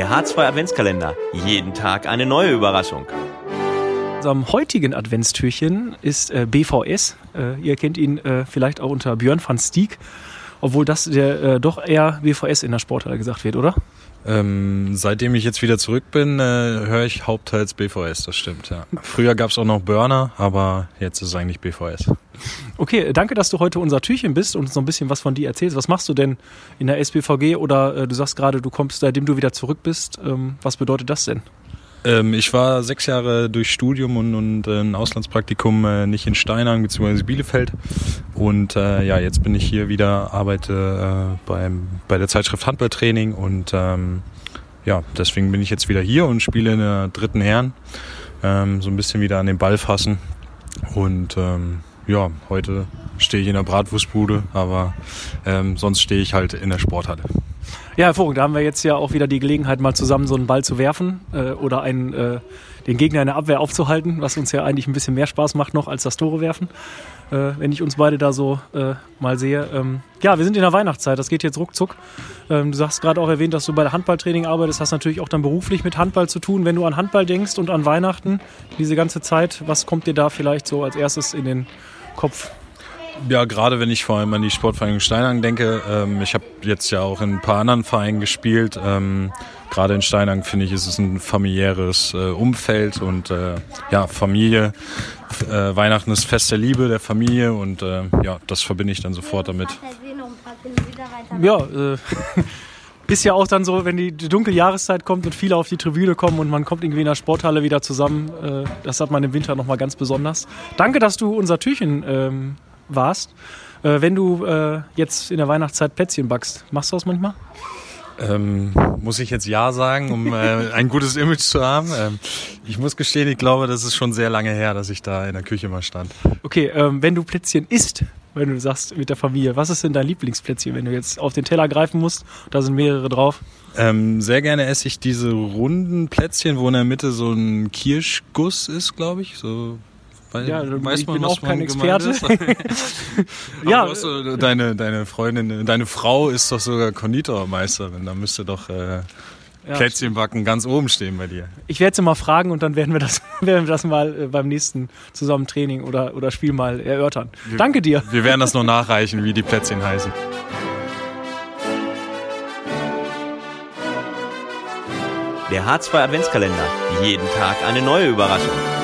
Der H2 Adventskalender. Jeden Tag eine neue Überraschung. Unserem heutigen Adventstürchen ist äh, BVS. Äh, ihr kennt ihn äh, vielleicht auch unter Björn van Stieg, obwohl das der äh, doch eher BVS in der Sporthalle gesagt wird, oder? Ähm, seitdem ich jetzt wieder zurück bin, äh, höre ich hauptteils BVS, das stimmt, ja. Früher gab es auch noch Burner, aber jetzt ist es eigentlich BVS. Okay, danke, dass du heute unser Türchen bist und uns noch ein bisschen was von dir erzählst. Was machst du denn in der SBVG oder äh, du sagst gerade, du kommst, seitdem du wieder zurück bist. Ähm, was bedeutet das denn? Ähm, ich war sechs Jahre durch Studium und, und äh, ein Auslandspraktikum äh, nicht in Steinang bzw. Bielefeld. Und äh, ja, jetzt bin ich hier wieder, arbeite äh, beim, bei der Zeitschrift Handballtraining und ähm, ja, deswegen bin ich jetzt wieder hier und spiele in der dritten Herren. Ähm, so ein bisschen wieder an den Ball fassen. Und ähm, ja, heute stehe ich in der Bratwurstbude, aber ähm, sonst stehe ich halt in der Sporthalle. Ja, hervorragend. Da haben wir jetzt ja auch wieder die Gelegenheit, mal zusammen so einen Ball zu werfen äh, oder einen, äh, den Gegner in der Abwehr aufzuhalten, was uns ja eigentlich ein bisschen mehr Spaß macht noch als das Tore werfen, äh, wenn ich uns beide da so äh, mal sehe. Ähm, ja, wir sind in der Weihnachtszeit, das geht jetzt ruckzuck. Ähm, du hast gerade auch erwähnt, dass du bei der Handballtraining arbeitest, hast natürlich auch dann beruflich mit Handball zu tun. Wenn du an Handball denkst und an Weihnachten, diese ganze Zeit, was kommt dir da vielleicht so als erstes in den Kopf? Ja, gerade wenn ich vor allem an die Sportvereinigung Steinang denke. Ähm, ich habe jetzt ja auch in ein paar anderen Vereinen gespielt. Ähm, gerade in Steinang finde ich, ist es ein familiäres äh, Umfeld und äh, ja, Familie. Äh, Weihnachten ist Fest der Liebe, der Familie und äh, ja, das verbinde ich dann sofort damit. Ja, äh, ist ja auch dann so, wenn die, dunkle Jahreszeit kommt und viele auf die Tribüne kommen und man kommt irgendwie in der Sporthalle wieder zusammen. Äh, das hat man im Winter nochmal ganz besonders. Danke, dass du unser Türchen ähm, warst. Äh, wenn du äh, jetzt in der Weihnachtszeit Plätzchen backst, machst du das manchmal? Ähm, muss ich jetzt Ja sagen, um äh, ein gutes Image zu haben? Ähm, ich muss gestehen, ich glaube, das ist schon sehr lange her, dass ich da in der Küche mal stand. Okay, ähm, wenn du Plätzchen isst, wenn du sagst mit der Familie, was ist denn dein Lieblingsplätzchen, wenn du jetzt auf den Teller greifen musst? Da sind mehrere drauf. Ähm, sehr gerne esse ich diese runden Plätzchen, wo in der Mitte so ein Kirschguss ist, glaube ich. So weil, ja, weiß ich man, bin auch kein Experte. ja, du, deine, deine Freundin, deine Frau ist doch sogar Konditormeisterin. Da müsste doch äh, ja, Plätzchen backen ganz oben stehen bei dir. Ich werde sie mal fragen und dann werden wir das, werden wir das mal äh, beim nächsten zusammen Training oder, oder Spiel mal erörtern. Wir, Danke dir. Wir werden das noch nachreichen, wie die Plätzchen heißen. Der H2 Adventskalender. Jeden Tag eine neue Überraschung.